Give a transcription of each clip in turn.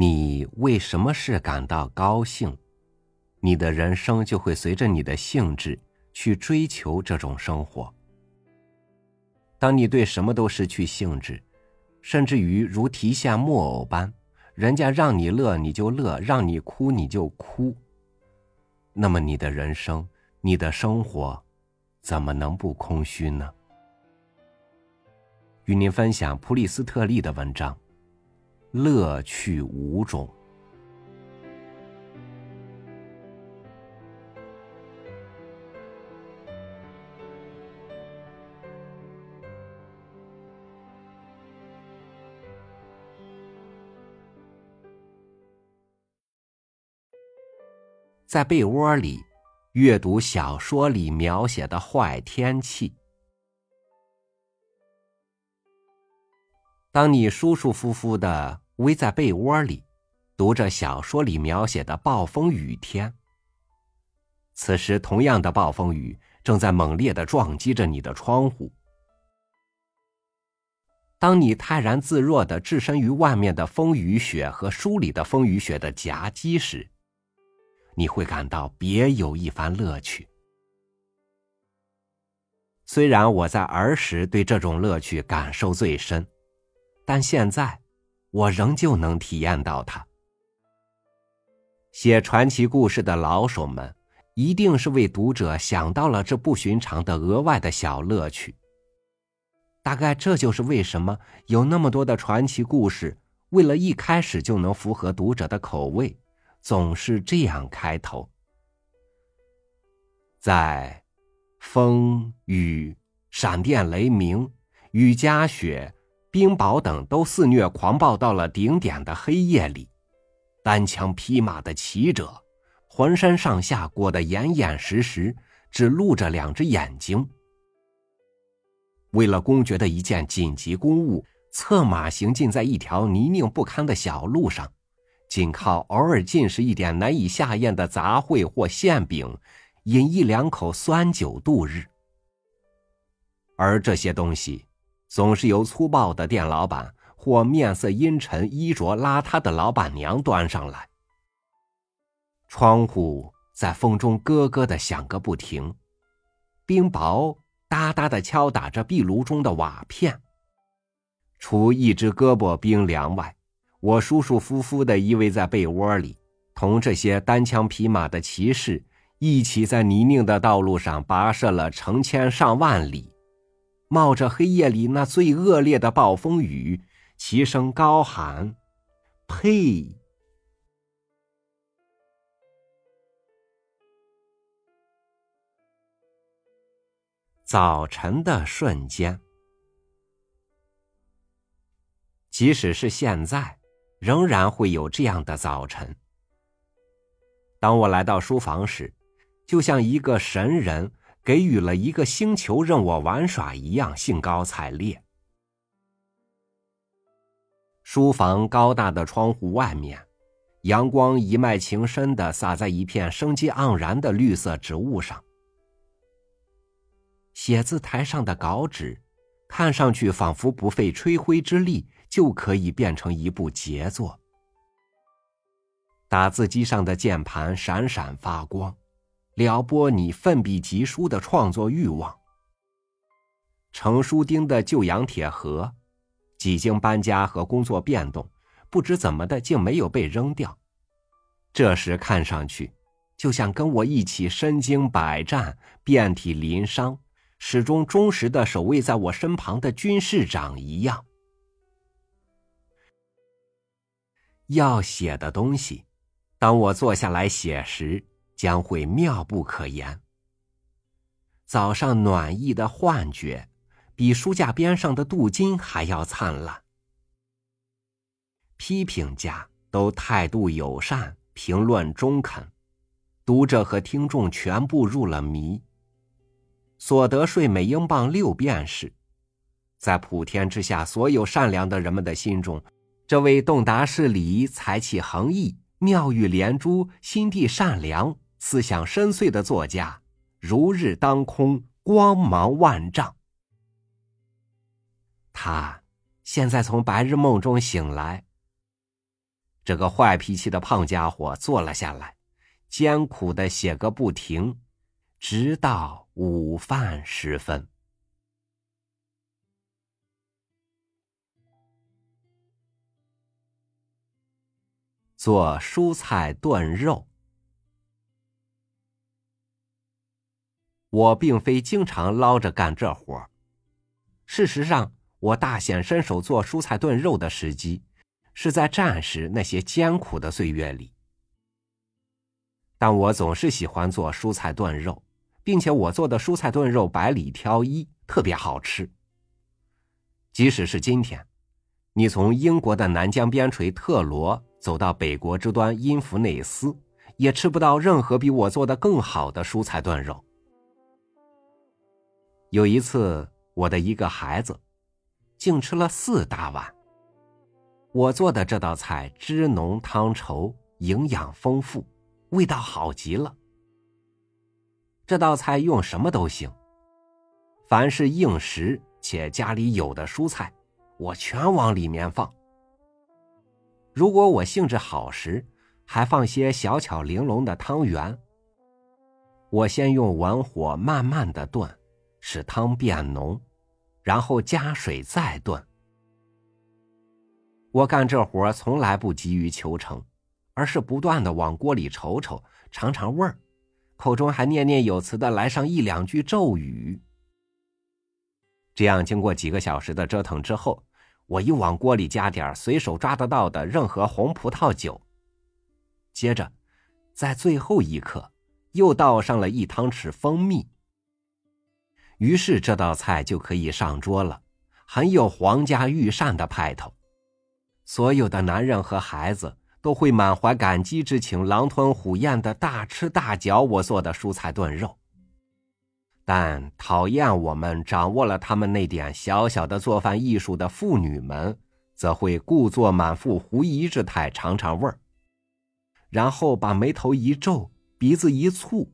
你为什么事感到高兴，你的人生就会随着你的性质去追求这种生活。当你对什么都失去兴致，甚至于如提线木偶般，人家让你乐你就乐，让你哭你就哭，那么你的人生，你的生活，怎么能不空虚呢？与您分享普里斯特利的文章，《乐趣无种》。在被窝里阅读小说里描写的坏天气。当你舒舒服服的偎在被窝里，读着小说里描写的暴风雨天，此时同样的暴风雨正在猛烈的撞击着你的窗户。当你泰然自若的置身于外面的风雨雪和书里的风雨雪的夹击时，你会感到别有一番乐趣。虽然我在儿时对这种乐趣感受最深，但现在我仍旧能体验到它。写传奇故事的老手们一定是为读者想到了这不寻常的额外的小乐趣。大概这就是为什么有那么多的传奇故事，为了一开始就能符合读者的口味。总是这样开头，在风雨、闪电、雷鸣、雨夹雪、冰雹等都肆虐狂暴到了顶点的黑夜里，单枪匹马的骑者，浑身上下裹得严严实实，只露着两只眼睛，为了公爵的一件紧急公务，策马行进在一条泥泞不堪的小路上。仅靠偶尔进食一点难以下咽的杂烩或馅饼，饮一两口酸酒度日。而这些东西，总是由粗暴的店老板或面色阴沉、衣着邋遢的老板娘端上来。窗户在风中咯咯的响个不停，冰雹哒哒的敲打着壁炉中的瓦片。除一只胳膊冰凉外，我舒舒服服的依偎在被窝里，同这些单枪匹马的骑士一起在泥泞的道路上跋涉了成千上万里，冒着黑夜里那最恶劣的暴风雨，齐声高喊：“呸！”早晨的瞬间，即使是现在。仍然会有这样的早晨。当我来到书房时，就像一个神人给予了一个星球任我玩耍一样，兴高采烈。书房高大的窗户外面，阳光一脉情深的洒在一片生机盎然的绿色植物上。写字台上的稿纸，看上去仿佛不费吹灰之力。就可以变成一部杰作。打字机上的键盘闪闪发光，撩拨你奋笔疾书的创作欲望。成书钉的旧洋铁盒，几经搬家和工作变动，不知怎么的竟没有被扔掉。这时看上去，就像跟我一起身经百战、遍体鳞伤，始终忠实的守卫在我身旁的军士长一样。要写的东西，当我坐下来写时，将会妙不可言。早上暖意的幻觉，比书架边上的镀金还要灿烂。批评家都态度友善，评论中肯，读者和听众全部入了迷。所得税每英镑六便士，在普天之下所有善良的人们的心中。这位洞达事理、才气横溢、妙语连珠、心地善良、思想深邃的作家，如日当空，光芒万丈。他现在从白日梦中醒来，这个坏脾气的胖家伙坐了下来，艰苦的写个不停，直到午饭时分。做蔬菜炖肉。我并非经常捞着干这活事实上，我大显身手做蔬菜炖肉的时机，是在战时那些艰苦的岁月里。但我总是喜欢做蔬菜炖肉，并且我做的蔬菜炖肉百里挑一，特别好吃。即使是今天，你从英国的南疆边陲特罗。走到北国之端因弗内斯，也吃不到任何比我做的更好的蔬菜炖肉。有一次，我的一个孩子，竟吃了四大碗。我做的这道菜汁浓汤稠，营养丰富，味道好极了。这道菜用什么都行，凡是硬食且家里有的蔬菜，我全往里面放。如果我兴致好时，还放些小巧玲珑的汤圆。我先用文火慢慢的炖，使汤变浓，然后加水再炖。我干这活从来不急于求成，而是不断的往锅里瞅瞅，尝尝味儿，口中还念念有词的来上一两句咒语。这样经过几个小时的折腾之后。我又往锅里加点随手抓得到的任何红葡萄酒，接着，在最后一刻，又倒上了一汤匙蜂蜜。于是这道菜就可以上桌了，很有皇家御膳的派头。所有的男人和孩子都会满怀感激之情，狼吞虎咽的大吃大嚼我做的蔬菜炖肉。但讨厌我们掌握了他们那点小小的做饭艺术的妇女们，则会故作满腹狐疑之态尝尝味儿，然后把眉头一皱，鼻子一蹙，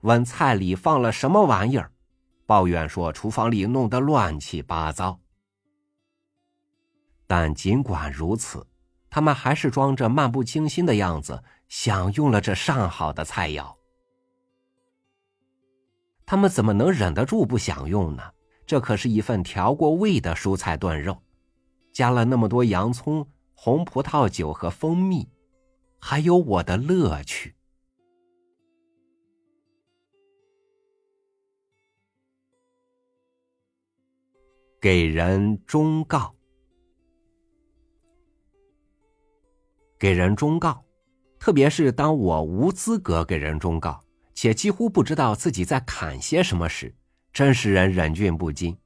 问菜里放了什么玩意儿，抱怨说厨房里弄得乱七八糟。但尽管如此，他们还是装着漫不经心的样子，享用了这上好的菜肴。他们怎么能忍得住不享用呢？这可是一份调过味的蔬菜炖肉，加了那么多洋葱、红葡萄酒和蜂蜜，还有我的乐趣。给人忠告，给人忠告，特别是当我无资格给人忠告。且几乎不知道自己在砍些什么时，真使人忍俊不禁。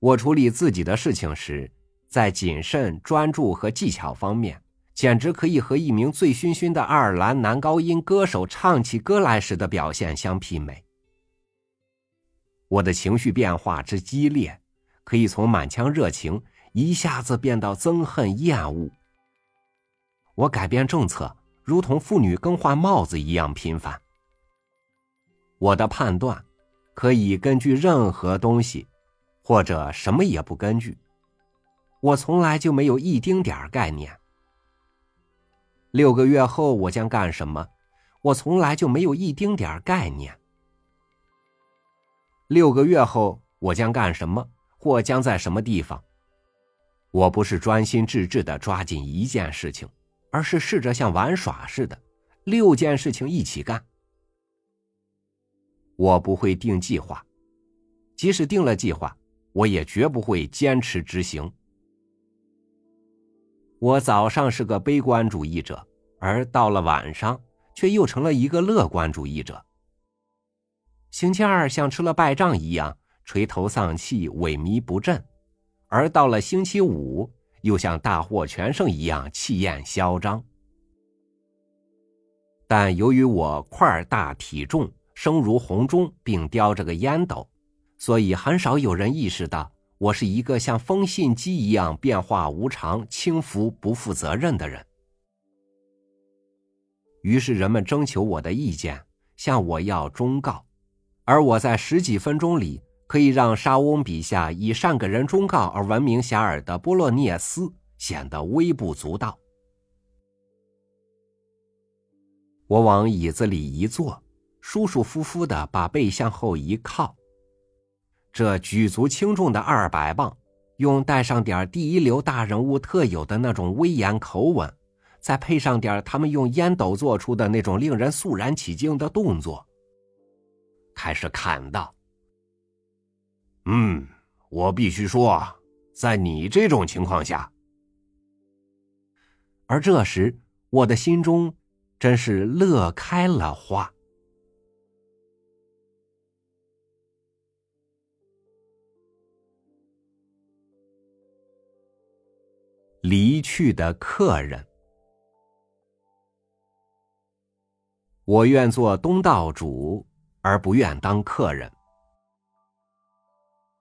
我处理自己的事情时，在谨慎、专注和技巧方面，简直可以和一名醉醺醺的爱尔兰男高音歌手唱起歌来时的表现相媲美。我的情绪变化之激烈，可以从满腔热情一下子变到憎恨、厌恶。我改变政策。如同妇女更换帽子一样频繁。我的判断可以根据任何东西，或者什么也不根据。我从来就没有一丁点儿概念。六个月后我将干什么？我从来就没有一丁点儿概念。六个月后我将干什么，或将在什么地方？我不是专心致志的抓紧一件事情。而是试着像玩耍似的，六件事情一起干。我不会定计划，即使定了计划，我也绝不会坚持执行。我早上是个悲观主义者，而到了晚上，却又成了一个乐观主义者。星期二像吃了败仗一样垂头丧气、萎靡不振，而到了星期五。又像大获全胜一样气焰嚣张，但由于我块大体重，声如洪钟，并叼着个烟斗，所以很少有人意识到我是一个像风信机一样变化无常、轻浮不负责任的人。于是人们征求我的意见，向我要忠告，而我在十几分钟里。可以让沙翁笔下以善给人忠告而闻名遐迩的波洛涅斯显得微不足道。我往椅子里一坐，舒舒服服的把背向后一靠。这举足轻重的二百磅，用带上点第一流大人物特有的那种威严口吻，再配上点他们用烟斗做出的那种令人肃然起敬的动作，开始砍道：“嗯，我必须说，在你这种情况下。”而这时，我的心中真是乐开了花。离去的客人，我愿做东道主，而不愿当客人。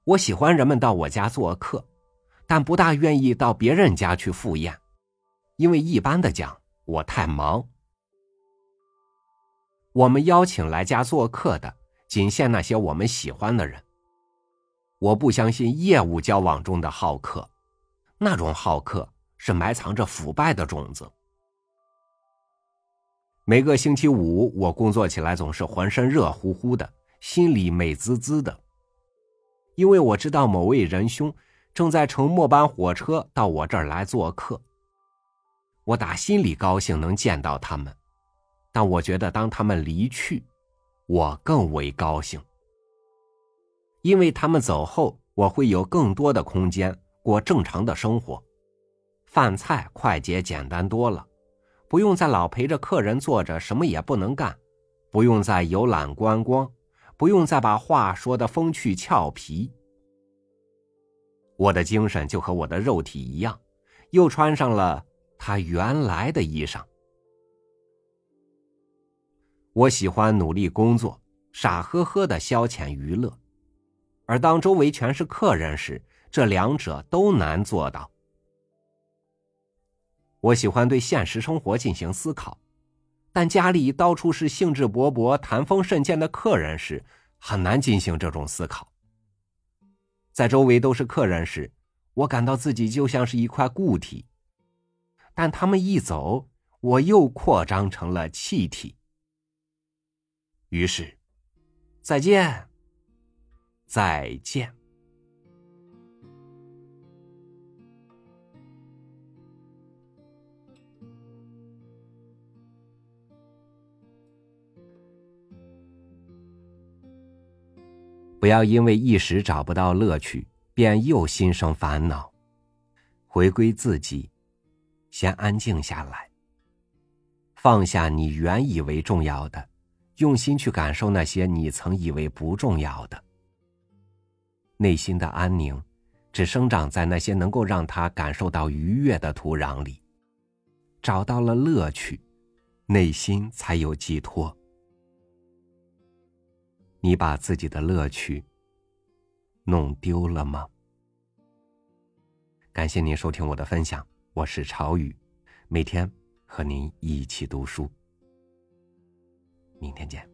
我喜欢人们到我家做客，但不大愿意到别人家去赴宴，因为一般的讲，我太忙。我们邀请来家做客的，仅限那些我们喜欢的人。我不相信业务交往中的好客。那种好客是埋藏着腐败的种子。每个星期五，我工作起来总是浑身热乎乎的，心里美滋滋的，因为我知道某位仁兄正在乘末班火车到我这儿来做客。我打心里高兴能见到他们，但我觉得当他们离去，我更为高兴，因为他们走后，我会有更多的空间。过正常的生活，饭菜快捷简单多了，不用再老陪着客人坐着什么也不能干，不用再游览观光，不用再把话说的风趣俏皮。我的精神就和我的肉体一样，又穿上了他原来的衣裳。我喜欢努力工作，傻呵呵的消遣娱乐，而当周围全是客人时。这两者都难做到。我喜欢对现实生活进行思考，但家里到处是兴致勃勃、谈风甚剑的客人时，很难进行这种思考。在周围都是客人时，我感到自己就像是一块固体，但他们一走，我又扩张成了气体。于是，再见，再见。不要因为一时找不到乐趣，便又心生烦恼。回归自己，先安静下来，放下你原以为重要的，用心去感受那些你曾以为不重要的。内心的安宁，只生长在那些能够让他感受到愉悦的土壤里。找到了乐趣，内心才有寄托。你把自己的乐趣弄丢了吗？感谢您收听我的分享，我是朝雨，每天和您一起读书。明天见。